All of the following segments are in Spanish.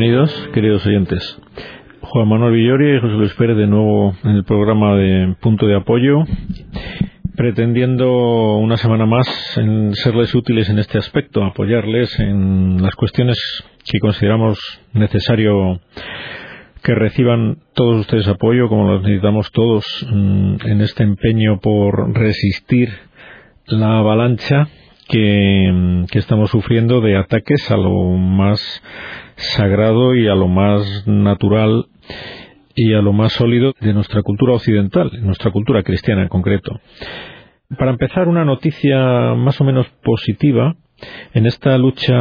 bienvenidos, queridos oyentes. Juan Manuel Villori y José Luis Pérez de nuevo en el programa de Punto de Apoyo, pretendiendo una semana más en serles útiles en este aspecto, apoyarles en las cuestiones que consideramos necesario que reciban todos ustedes apoyo, como los necesitamos todos mm, en este empeño por resistir la avalancha que, que, estamos sufriendo de ataques a lo más sagrado y a lo más natural y a lo más sólido de nuestra cultura occidental, nuestra cultura cristiana en concreto. Para empezar, una noticia más o menos positiva en esta lucha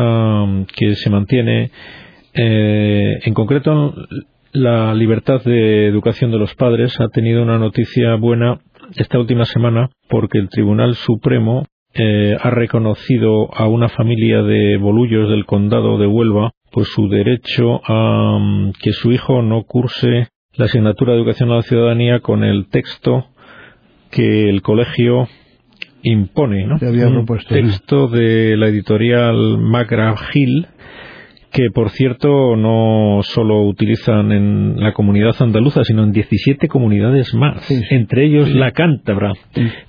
que se mantiene, eh, en concreto la libertad de educación de los padres ha tenido una noticia buena esta última semana porque el Tribunal Supremo eh, ha reconocido a una familia de bolullos del condado de Huelva pues su derecho a um, que su hijo no curse la asignatura de educación a la ciudadanía con el texto que el colegio impone, ¿no? Un texto de la editorial Magra Gil que por cierto no solo utilizan en la comunidad andaluza, sino en 17 comunidades más, entre ellos la cántabra,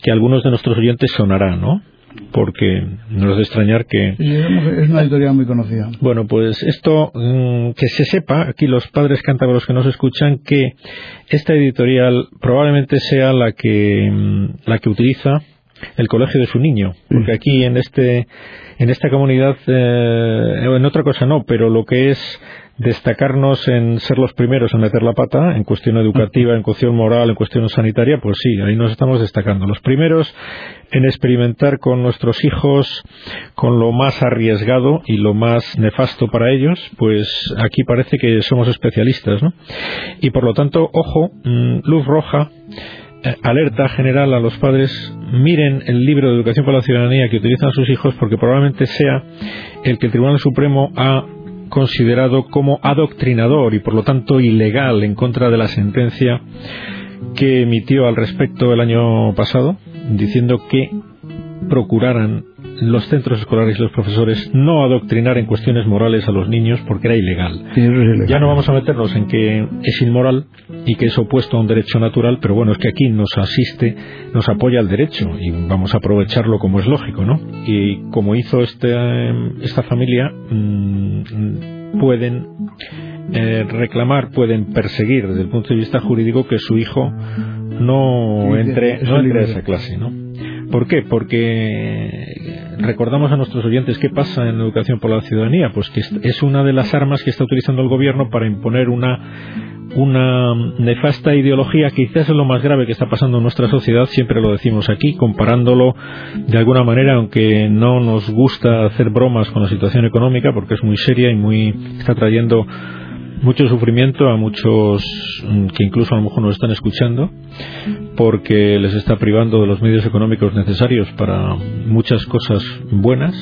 que algunos de nuestros oyentes sonará, ¿no? Porque no es de extrañar que... es una editorial muy conocida. Bueno, pues esto, mm, que se sepa, aquí los padres cántabros que nos escuchan, que esta editorial probablemente sea la que, mm, la que utiliza el colegio de su niño, porque aquí en este en esta comunidad, eh, en otra cosa no, pero lo que es destacarnos en ser los primeros en meter la pata, en cuestión educativa, en cuestión moral, en cuestión sanitaria, pues sí, ahí nos estamos destacando. Los primeros en experimentar con nuestros hijos con lo más arriesgado y lo más nefasto para ellos, pues aquí parece que somos especialistas, ¿no? Y por lo tanto, ojo, mm, luz roja eh, alerta general a los padres, miren el libro de educación para la ciudadanía que utilizan sus hijos porque probablemente sea el que el Tribunal Supremo ha considerado como adoctrinador y por lo tanto ilegal en contra de la sentencia que emitió al respecto el año pasado, diciendo que procuraran los centros escolares y los profesores no adoctrinar en cuestiones morales a los niños porque era ilegal. Ya no vamos a meternos en que es inmoral y que es opuesto a un derecho natural, pero bueno, es que aquí nos asiste, nos apoya el derecho y vamos a aprovecharlo como es lógico, ¿no? Y como hizo este, esta familia, mm, pueden eh, reclamar, pueden perseguir desde el punto de vista jurídico que su hijo no entre, no entre a esa clase, ¿no? ¿Por qué? Porque recordamos a nuestros oyentes qué pasa en educación por la ciudadanía, pues que es una de las armas que está utilizando el gobierno para imponer una una nefasta ideología. Quizás es lo más grave que está pasando en nuestra sociedad, siempre lo decimos aquí, comparándolo de alguna manera, aunque no nos gusta hacer bromas con la situación económica, porque es muy seria y muy está trayendo mucho sufrimiento a muchos mm, que incluso a lo mejor nos están escuchando porque les está privando de los medios económicos necesarios para muchas cosas buenas.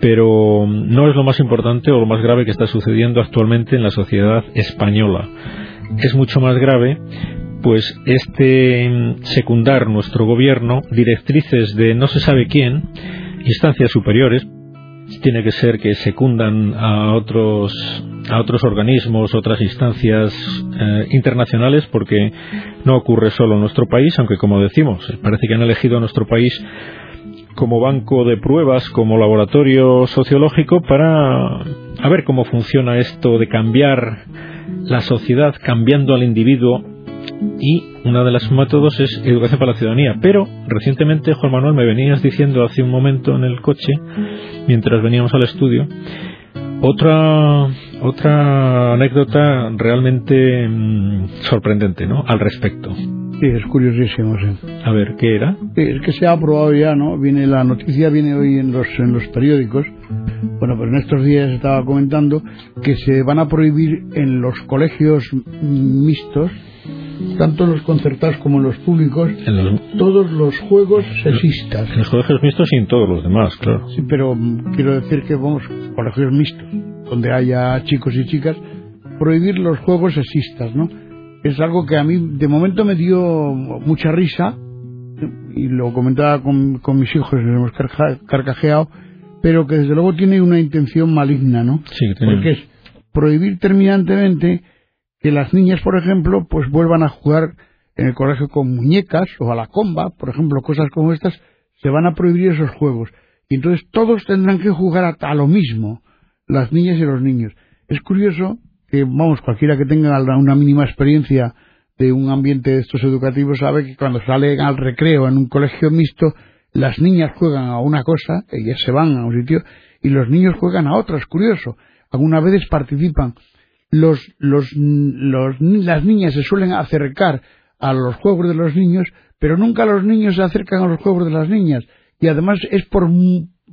Pero no es lo más importante o lo más grave que está sucediendo actualmente en la sociedad española. Es mucho más grave pues este mm, secundar nuestro gobierno directrices de no se sabe quién instancias superiores tiene que ser que secundan a otros a otros organismos, otras instancias eh, internacionales, porque no ocurre solo en nuestro país, aunque como decimos, parece que han elegido a nuestro país como banco de pruebas, como laboratorio sociológico para a ver cómo funciona esto de cambiar la sociedad cambiando al individuo y una de las métodos es educación para la ciudadanía. Pero recientemente, Juan Manuel, me venías diciendo hace un momento en el coche, mientras veníamos al estudio, otra, otra anécdota realmente mm, sorprendente, ¿no? Al respecto. Sí, es curiosísimo, sí. A ver, ¿qué era? Es que se ha aprobado ya, ¿no? Viene la noticia viene hoy en los en los periódicos. Bueno, pero en estos días estaba comentando que se van a prohibir en los colegios mixtos tanto en los concertados como en los públicos, todos los juegos sexistas. En los colegios mixtos y en todos los demás, claro. Sí, pero mm, quiero decir que, vamos, colegios mixtos, donde haya chicos y chicas, prohibir los juegos sexistas, ¿no? Es algo que a mí de momento me dio mucha risa y lo comentaba con, con mis hijos, nos hemos carcajeado, pero que desde luego tiene una intención maligna, ¿no? Sí, Porque es prohibir terminantemente que las niñas, por ejemplo, pues vuelvan a jugar en el colegio con muñecas o a la comba, por ejemplo, cosas como estas, se van a prohibir esos juegos. Y entonces todos tendrán que jugar a, lo mismo, las niñas y los niños. Es curioso que, vamos, cualquiera que tenga una mínima experiencia de un ambiente de estos educativos sabe que cuando salen al recreo en un colegio mixto, las niñas juegan a una cosa, ellas se van a un sitio, y los niños juegan a otra, es curioso. Algunas veces participan los, los, las niñas se suelen acercar a los juegos de los niños, pero nunca los niños se acercan a los juegos de las niñas. Y además es por,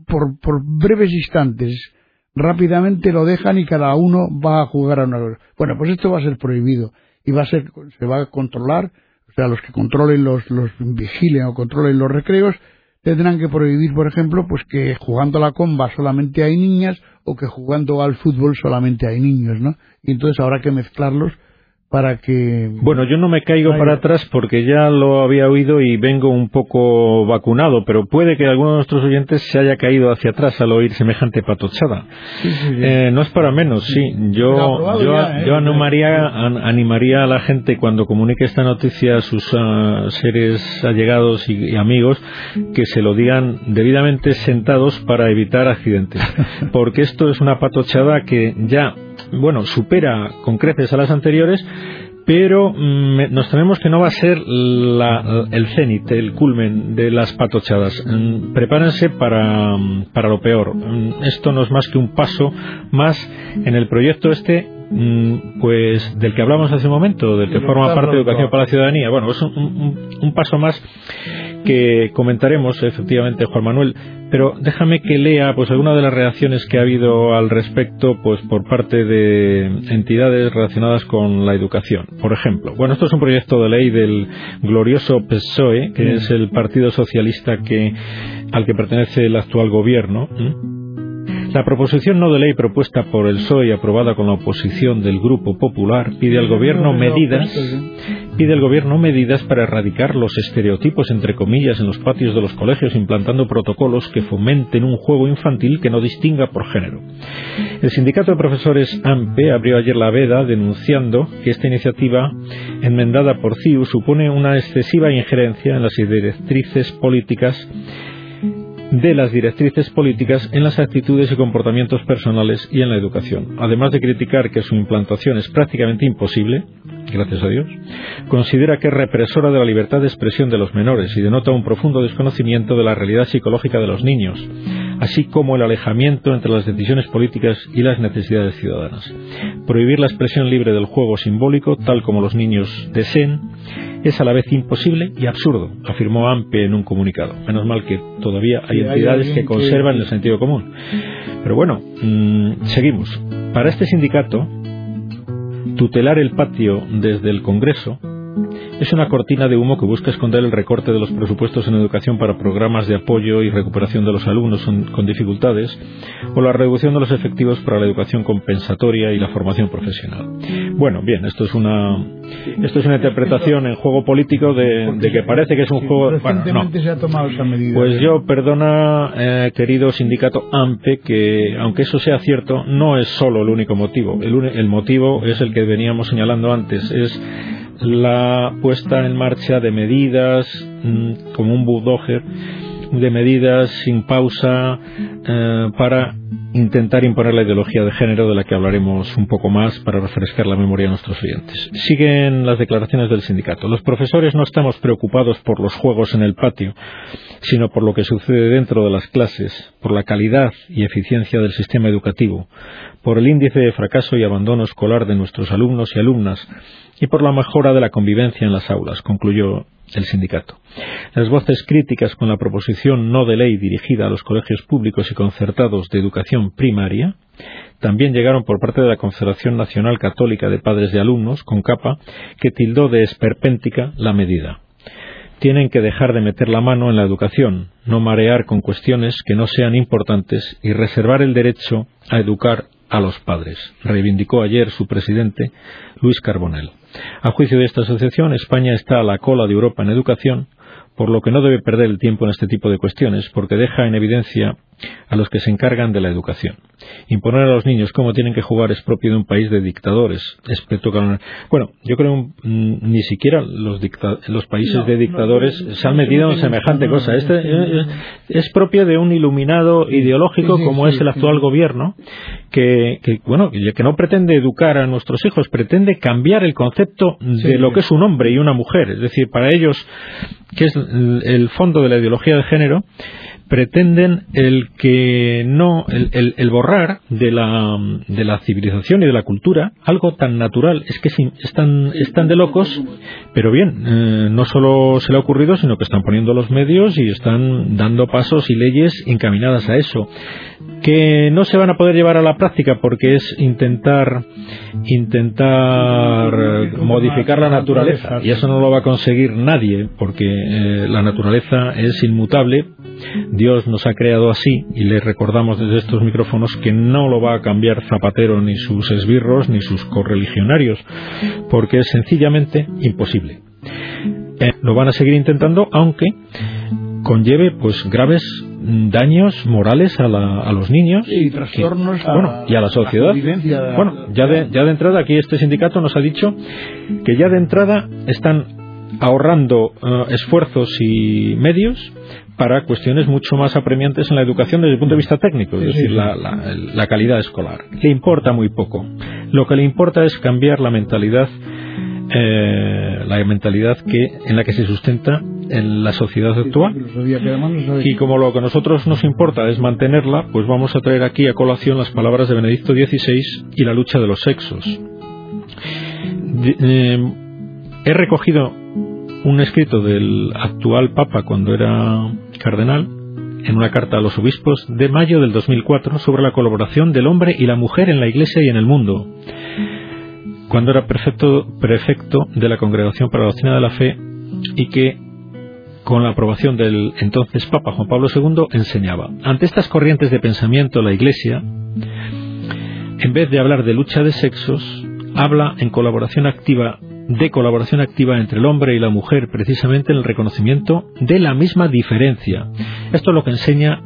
por, por breves instantes. Rápidamente lo dejan y cada uno va a jugar a una. Bueno, pues esto va a ser prohibido y va a ser, se va a controlar, o sea, los que controlen los, los vigilen o controlen los recreos, tendrán que prohibir, por ejemplo, pues que jugando a la comba solamente hay niñas o que jugando al fútbol solamente hay niños, ¿no? Y entonces habrá que mezclarlos para que... Bueno, yo no me caigo para atrás porque ya lo había oído y vengo un poco vacunado, pero puede que alguno de nuestros oyentes se haya caído hacia atrás al oír semejante patochada. Eh, no es para menos, sí. Yo, yo, ¿eh? yo animaría, animaría a la gente cuando comunique esta noticia a sus ah, seres allegados y, amigos que se lo digan debidamente sentados para evitar accidentes. Porque esto es una patochada que ya bueno, supera con creces a las anteriores, pero mm, nos tememos que no va a ser el cenit, el culmen de las patochadas. Mm, prepárense para, mm, para lo peor. Esto no es más que un paso más en el proyecto este pues del que hablamos hace un momento, del que forma parte de Educación para la Ciudadanía. Bueno, es un paso más que comentaremos efectivamente Juan Manuel, pero déjame que lea pues algunas de las reacciones que ha habido al respecto pues por parte de entidades relacionadas con la educación. Por ejemplo, bueno, esto es un proyecto de ley del glorioso PSOE, que es el Partido Socialista que al que pertenece el actual gobierno. La proposición no de ley propuesta por el PSOE y aprobada con la oposición del Grupo Popular pide al gobierno medidas pide al gobierno medidas para erradicar los estereotipos entre comillas en los patios de los colegios implantando protocolos que fomenten un juego infantil que no distinga por género. El sindicato de profesores AMPE abrió ayer la veda denunciando que esta iniciativa enmendada por CIU supone una excesiva injerencia en las directrices políticas de las directrices políticas en las actitudes y comportamientos personales y en la educación. Además de criticar que su implantación es prácticamente imposible, gracias a Dios, considera que es represora de la libertad de expresión de los menores y denota un profundo desconocimiento de la realidad psicológica de los niños, así como el alejamiento entre las decisiones políticas y las necesidades ciudadanas. Prohibir la expresión libre del juego simbólico, tal como los niños deseen, es a la vez imposible y absurdo, afirmó AMPE en un comunicado. Menos mal que todavía hay entidades que conservan el sentido común. Pero bueno, mm, seguimos. Para este sindicato, tutelar el patio desde el Congreso es una cortina de humo que busca esconder el recorte de los presupuestos en educación para programas de apoyo y recuperación de los alumnos con dificultades o la reducción de los efectivos para la educación compensatoria y la formación profesional. Bueno, bien, esto es una esto es una interpretación en juego político de, que parece que es un juego. Bueno, no. Pues yo perdona, eh, querido sindicato AMPE, que aunque eso sea cierto, no es solo el único motivo. El, el motivo es el que veníamos señalando antes, es la puesta en marcha de medidas mm, como un bulldozer de medidas sin pausa eh, para intentar imponer la ideología de género de la que hablaremos un poco más para refrescar la memoria de nuestros oyentes. Siguen las declaraciones del sindicato. Los profesores no estamos preocupados por los juegos en el patio, sino por lo que sucede dentro de las clases, por la calidad y eficiencia del sistema educativo, por el índice de fracaso y abandono escolar de nuestros alumnos y alumnas y por la mejora de la convivencia en las aulas, concluyó el sindicato. Las voces críticas con la proposición no de ley dirigida a los colegios públicos y concertados de educación primaria también llegaron por parte de la Confederación Nacional Católica de Padres de Alumnos, con capa, que tildó de esperpéntica la medida. Tienen que dejar de meter la mano en la educación, no marear con cuestiones que no sean importantes y reservar el derecho a educar a los padres, reivindicó ayer su presidente, Luis Carbonell. A juicio de esta asociación, España está a la cola de Europa en educación por lo que no debe perder el tiempo en este tipo de cuestiones, porque deja en evidencia a los que se encargan de la educación. Imponer a los niños cómo tienen que jugar es propio de un país de dictadores. Bueno, yo creo mm, ni siquiera los, los países de dictadores se han metido en semejante cosa. Este es propio de un iluminado ideológico como es el actual gobierno, que, bueno, que no pretende educar a nuestros hijos, pretende cambiar el concepto de lo que es un hombre y una mujer. Es decir, para ellos, que es el fondo de la ideología de género, pretenden el que no el, el, borrar de la, de la civilización y de la cultura algo tan natural. Es que están están de locos pero bien eh, no solo se le ha ocurrido sino que están poniendo los medios y están dando pasos y leyes encaminadas a eso. Que no se van a poder llevar a la práctica porque es intentar intentar modificar la naturaleza. Y eso no lo va a conseguir nadie porque eh, la naturaleza es inmutable Dios nos ha creado así y le recordamos desde estos micrófonos que no lo va a cambiar Zapatero ni sus esbirros ni sus correligionarios, porque es sencillamente imposible. Eh, lo van a seguir intentando, aunque conlleve pues graves daños morales a, los niños y trastornos y a la sociedad. bueno, ya de, ya de entrada aquí este sindicato nos ha dicho que ya de entrada están ahorrando eh, esfuerzos y medios para cuestiones mucho más apremiantes en la educación desde el punto de vista técnico, es decir, la, calidad escolar. Le importa muy poco. Lo que le importa es cambiar la mentalidad, eh, la mentalidad que en la que se sustenta en la sociedad actual. Y como lo que a nosotros nos importa es mantenerla, pues vamos a traer aquí a colación las palabras de Benedicto XVI y la lucha de los sexos. Eh, he recogido un escrito del actual Papa cuando era cardenal en una carta a los obispos de mayo del 2004 sobre la colaboración del hombre y la mujer en la Iglesia y en el mundo, cuando era prefecto, prefecto de la Congregación para la Doctrina de la Fe y que con la aprobación del entonces Papa Juan Pablo II enseñaba. Ante estas corrientes de pensamiento la Iglesia, en vez de hablar de lucha de sexos, habla en colaboración activa de colaboración activa entre el hombre y la mujer, precisamente en el reconocimiento de la misma diferencia. Esto es lo que enseña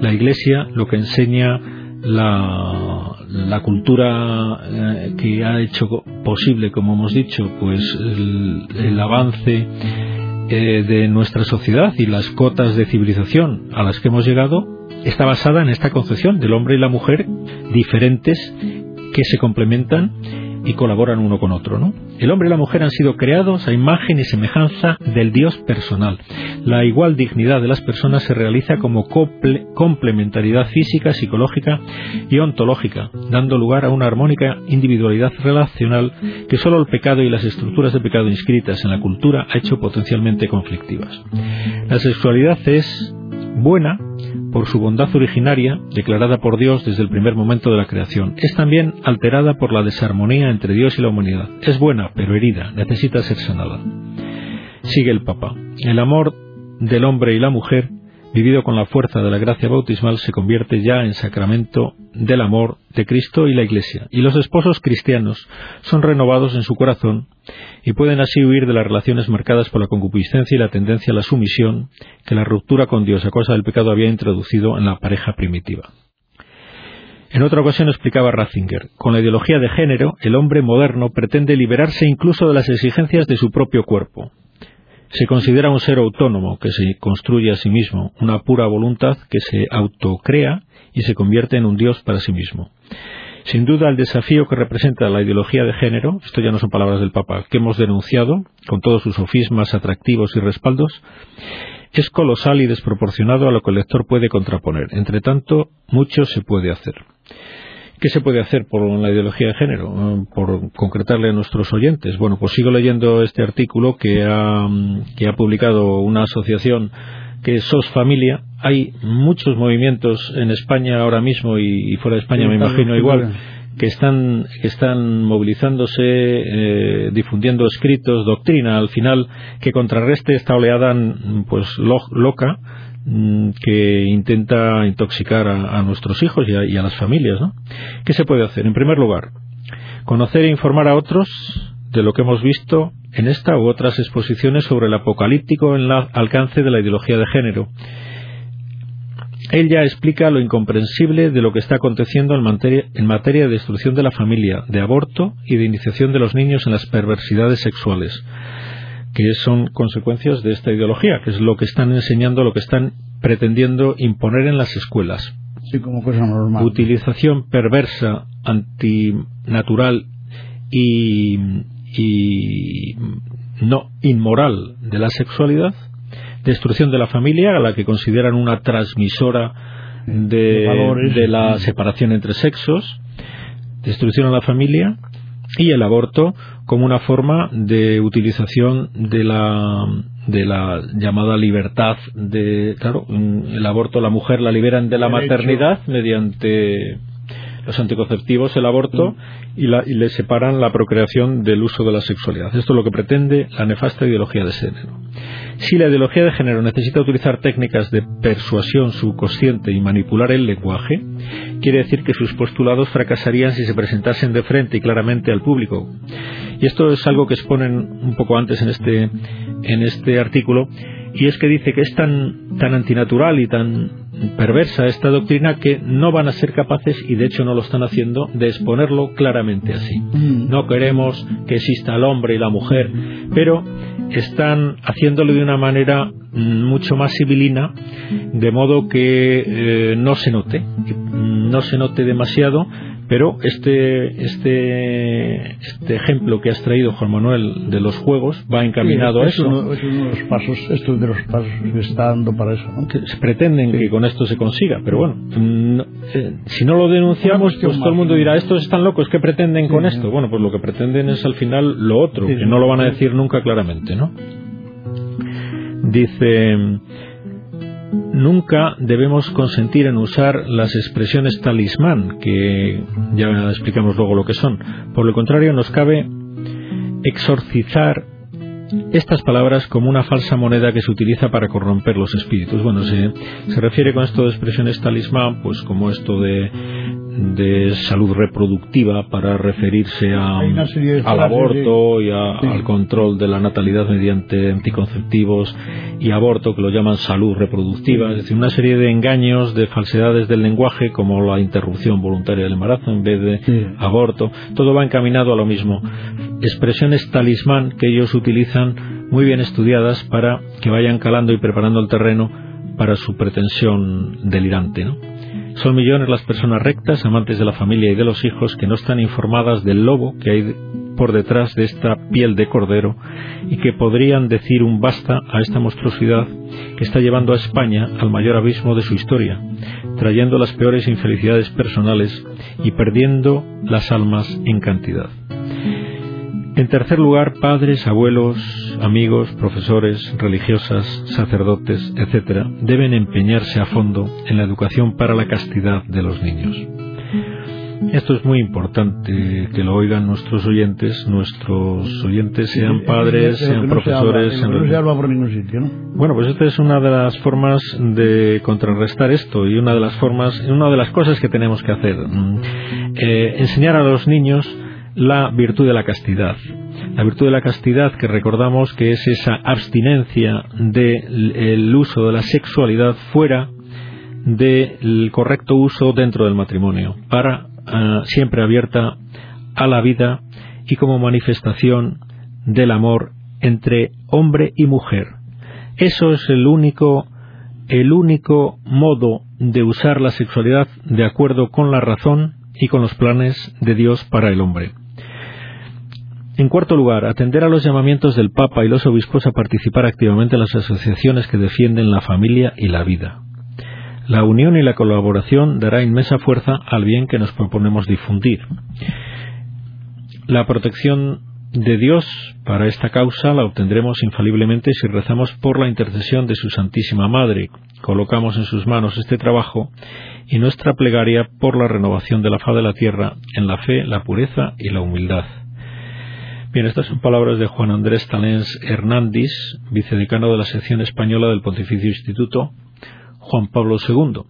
la Iglesia, lo que enseña la, cultura eh, que ha hecho posible, como hemos dicho, pues el, avance eh, de nuestra sociedad y las cotas de civilización a las que hemos llegado está basada en esta concepción del hombre y la mujer diferentes que se complementan y colaboran uno con otro. ¿no? El hombre y la mujer han sido creados a imagen y semejanza del Dios personal. La igual dignidad de las personas se realiza como complementariedad física, psicológica y ontológica, dando lugar a una armónica individualidad relacional que solo el pecado y las estructuras de pecado inscritas en la cultura ha hecho potencialmente conflictivas. La sexualidad es buena por su bondad originaria, declarada por Dios desde el primer momento de la creación. Es también alterada por la desarmonía entre Dios y la humanidad. Es buena, pero herida, necesita ser sanada. Sigue el Papa. El amor del hombre y la mujer vivido con la fuerza de la gracia bautismal, se convierte ya en sacramento del amor de Cristo y la Iglesia, y los esposos cristianos son renovados en su corazón y pueden así huir de las relaciones marcadas por la concupiscencia y la tendencia a la sumisión que la ruptura con Dios a causa del pecado había introducido en la pareja primitiva. En otra ocasión explicaba Ratzinger, con la ideología de género, el hombre moderno pretende liberarse incluso de las exigencias de su propio cuerpo, se considera un ser autónomo que se construye a sí mismo, una pura voluntad que se autocrea y se convierte en un Dios para sí mismo. Sin duda, el desafío que representa la ideología de género, esto ya no son palabras del Papa, que hemos denunciado, con todos sus sofismas atractivos y respaldos, es colosal y desproporcionado a lo que el lector puede contraponer. Entre tanto, mucho se puede hacer. ¿Qué se puede hacer por la ideología de género? Eh, por concretarle a nuestros oyentes. Bueno, pues sigo leyendo este artículo que ha, que ha publicado una asociación que es SOS Familia. Hay muchos movimientos en España ahora mismo y, fuera de España, me imagino igual, que están, que están movilizándose, eh, difundiendo escritos, doctrina, al final, que contrarreste esta oleada pues loca Mm, que intenta intoxicar a, nuestros hijos y a, las familias. ¿no? ¿Qué se puede hacer? En primer lugar, conocer e informar a otros de lo que hemos visto en esta u otras exposiciones sobre el apocalíptico en el alcance de la ideología de género. Él ya explica lo incomprensible de lo que está aconteciendo en materia de destrucción de la familia, de aborto y de iniciación de los niños en las perversidades sexuales, que son consecuencias de esta ideología, que es lo que están enseñando, lo que están pretendiendo imponer en las escuelas. Sí, como cosa normal. Utilización perversa, antinatural y, y no inmoral de la sexualidad, destrucción de la familia, a la que consideran una transmisora de, de la separación entre sexos, destrucción a la familia y el aborto como una forma de utilización de la de la llamada libertad de claro el aborto la mujer la liberan de la maternidad mediante los anticonceptivos, el aborto y, le separan la procreación del uso de la sexualidad. Esto es lo que pretende la nefasta ideología de género. Si la ideología de género necesita utilizar técnicas de persuasión subconsciente y manipular el lenguaje, quiere decir que sus postulados fracasarían si se presentasen de frente y claramente al público. Y esto es algo que exponen un poco antes en este, en este artículo, y es que dice que es tan, tan antinatural y tan perversa esta doctrina que no van a ser capaces, y de hecho no lo están haciendo, de exponerlo claramente así. Mm. No queremos que exista el hombre y la mujer, pero están haciéndolo de una manera mm, mucho más civilina, de modo que eh, no se note, no se note demasiado, pero este, este, este ejemplo que has traído, Juan Manuel, de los juegos, va encaminado a eso. es uno de los pasos, esto de los pasos que está dando para eso. se pretenden que con esto se consiga, pero bueno, eh, si no lo denunciamos, pues todo el mundo dirá, estos están locos, ¿qué pretenden con esto? Bueno, pues lo que pretenden es al final lo otro, que no lo van a decir nunca claramente, ¿no? Dice Nunca debemos consentir en usar las expresiones talismán, que ya explicamos luego lo que son. Por lo contrario, nos cabe exorcizar estas palabras como una falsa moneda que se utiliza para corromper los espíritus. Bueno, se, se refiere con esto de expresiones talismán, pues como esto de de salud reproductiva para referirse a, al aborto y al control de la natalidad mediante anticonceptivos y aborto, que lo llaman salud reproductiva, es decir, una serie de engaños, de falsedades del lenguaje, como la interrupción voluntaria del embarazo en vez de aborto, todo va encaminado a lo mismo. Expresiones talismán que ellos utilizan muy bien estudiadas para que vayan calando y preparando el terreno para su pretensión delirante, ¿no? Son millones las personas rectas, amantes de la familia y de los hijos, que no están informadas del lobo que hay por detrás de esta piel de cordero y que podrían decir un basta a esta monstruosidad que está llevando a España al mayor abismo de su historia, trayendo las peores infelicidades personales y perdiendo las almas en cantidad. En tercer lugar, padres, abuelos, amigos, profesores, religiosas, sacerdotes, etc., deben empeñarse a fondo en la educación para la castidad de los niños. Esto es muy importante que lo oigan nuestros oyentes, nuestros oyentes sean padres, sean profesores. Bueno, pues esta es una de las formas de contrarrestar esto y una de las formas, una de las cosas que tenemos que hacer. Mm, eh, enseñar a los niños la virtud de la castidad. La virtud de la castidad que recordamos que es esa abstinencia del uso de la sexualidad fuera del correcto uso dentro del matrimonio, para ah, siempre abierta a la vida y como manifestación del amor entre hombre y mujer. Eso es el único el único modo de usar la sexualidad de acuerdo con la razón y con los planes de Dios para el hombre. En cuarto lugar, atender a los llamamientos del Papa y los obispos a participar activamente en las asociaciones que defienden la familia y la vida. La unión y la colaboración dará inmensa fuerza al bien que nos proponemos difundir. La protección de Dios para esta causa la obtendremos infaliblemente si rezamos por la intercesión de su Santísima Madre, colocamos en sus manos este trabajo y nuestra plegaria por la renovación de la faz de la tierra en la fe, la pureza y la humildad. Bien, estas son palabras de Juan Andrés Talens Hernández, vicedecano de la sección española del Pontificio Instituto Juan Pablo II,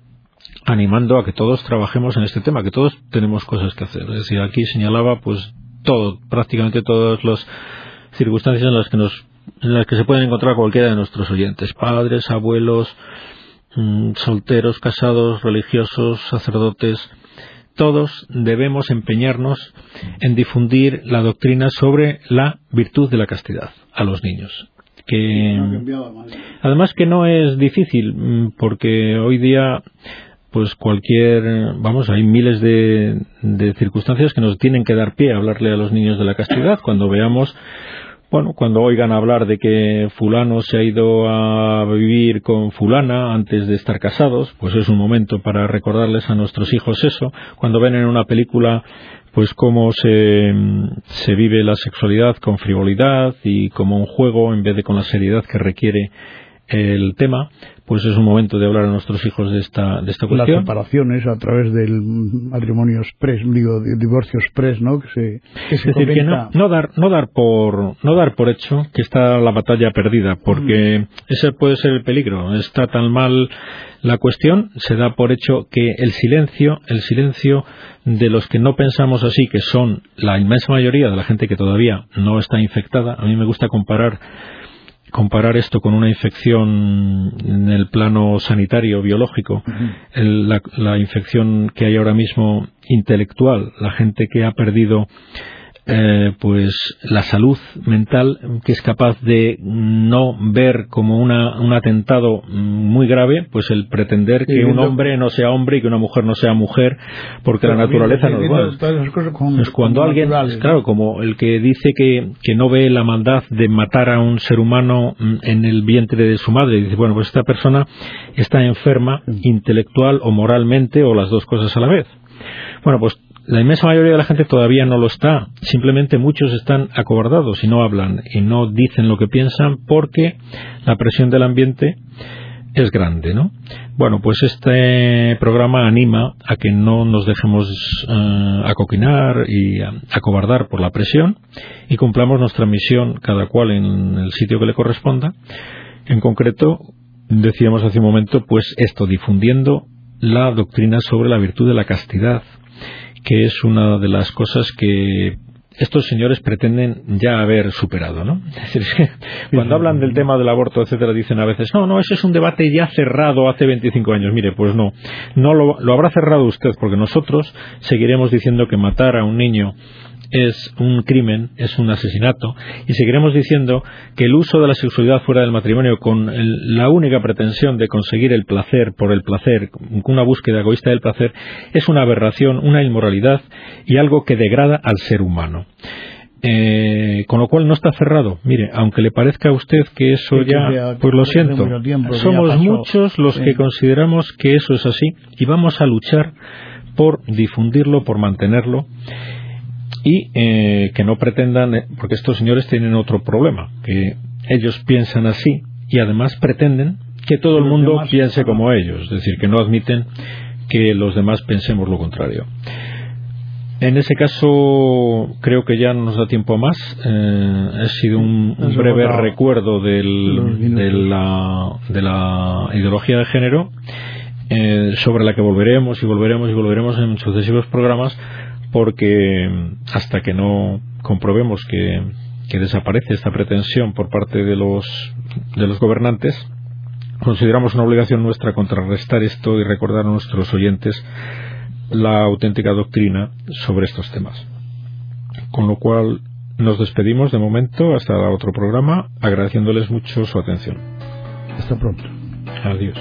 animando a que todos trabajemos en este tema, que todos tenemos cosas que hacer. Es decir, aquí señalaba pues todo, prácticamente todas las circunstancias en las que nos en las que se pueden encontrar cualquiera de nuestros oyentes, padres, abuelos, mm, solteros, casados, religiosos, sacerdotes, todos debemos empeñarnos en difundir la doctrina sobre la virtud de la castidad a los niños. Que, además que no es difícil, mm, porque hoy día pues cualquier, vamos, hay miles de, de circunstancias que nos tienen que dar pie a hablarle a los niños de la castidad. Cuando veamos bueno, cuando oigan hablar de que fulano se ha ido a vivir con fulana antes de estar casados, pues es un momento para recordarles a nuestros hijos eso. Cuando ven en una película pues cómo se, se vive la sexualidad con frivolidad y como un juego en vez de con la seriedad que requiere el tema, pues es un momento de hablar a nuestros hijos de esta, de esta cuestión. Las separaciones a través del matrimonio express, digo, divorcio express, ¿no? Que se, es decir, que no, no, dar, no dar por, no dar por hecho que está la batalla perdida, porque mm. ese puede ser el peligro. Está tan mal la cuestión, se da por hecho que el silencio, el silencio de los que no pensamos así, que son la inmensa mayoría de la gente que todavía no está infectada, a mí me gusta comparar comparar esto con una infección en el plano sanitario, biológico, la, la, infección que hay ahora mismo intelectual, la gente que ha perdido eh, pues la salud mental que es capaz de no ver como una, un atentado muy grave pues el pretender que un hombre no sea hombre y que una mujer no sea mujer porque la naturaleza no es es cuando alguien claro como el que dice que, que no ve la maldad de matar a un ser humano mm, en el vientre de su madre y dice bueno pues esta persona está enferma intelectual o moralmente o las dos cosas a la vez bueno pues la inmensa mayoría de la gente todavía no lo está. Simplemente muchos están acobardados y no hablan y no dicen lo que piensan porque la presión del ambiente es grande, ¿no? Bueno, pues este programa anima a que no nos dejemos uh, acoquinar y uh, acobardar por la presión y cumplamos nuestra misión cada cual en el sitio que le corresponda. En concreto, decíamos hace un momento, pues esto, difundiendo la doctrina sobre la virtud de la castidad, que es una de las cosas que estos señores pretenden ya haber superado, ¿no? Es decir, cuando hablan del tema del aborto, etcétera, dicen a veces, no, no, ese es un debate ya cerrado hace 25 años. Mire, pues no, no lo, lo habrá cerrado usted, porque nosotros seguiremos diciendo que matar a un niño es un crimen, es un asesinato, y seguiremos diciendo que el uso de la sexualidad fuera del matrimonio con la única pretensión de conseguir el placer por el placer, con una búsqueda egoísta del placer, es una aberración, una inmoralidad y algo que degrada al ser humano. Eh, con lo cual no está cerrado. Mire, aunque le parezca a usted que eso ya, pues lo siento, somos muchos los que consideramos que eso es así y vamos a luchar por difundirlo, por mantenerlo y eh, que no pretendan, eh, porque estos señores tienen otro problema, que ellos piensan así y además pretenden que todo el mundo piense como ellos, es decir, que no admiten que los demás pensemos lo contrario. En ese caso, creo que ya no nos da tiempo a más. Eh, ha sido un, breve recuerdo del, de, la, de, la, ideología de género, eh, sobre la que volveremos y volveremos y volveremos en sucesivos programas, porque hasta que no comprobemos que, desaparece esta pretensión por parte de los, de los gobernantes, consideramos una obligación nuestra contrarrestar esto y recordar a nuestros oyentes la auténtica doctrina sobre estos temas. Con lo cual nos despedimos de momento hasta otro programa, agradeciéndoles mucho su atención. Hasta pronto. Adiós.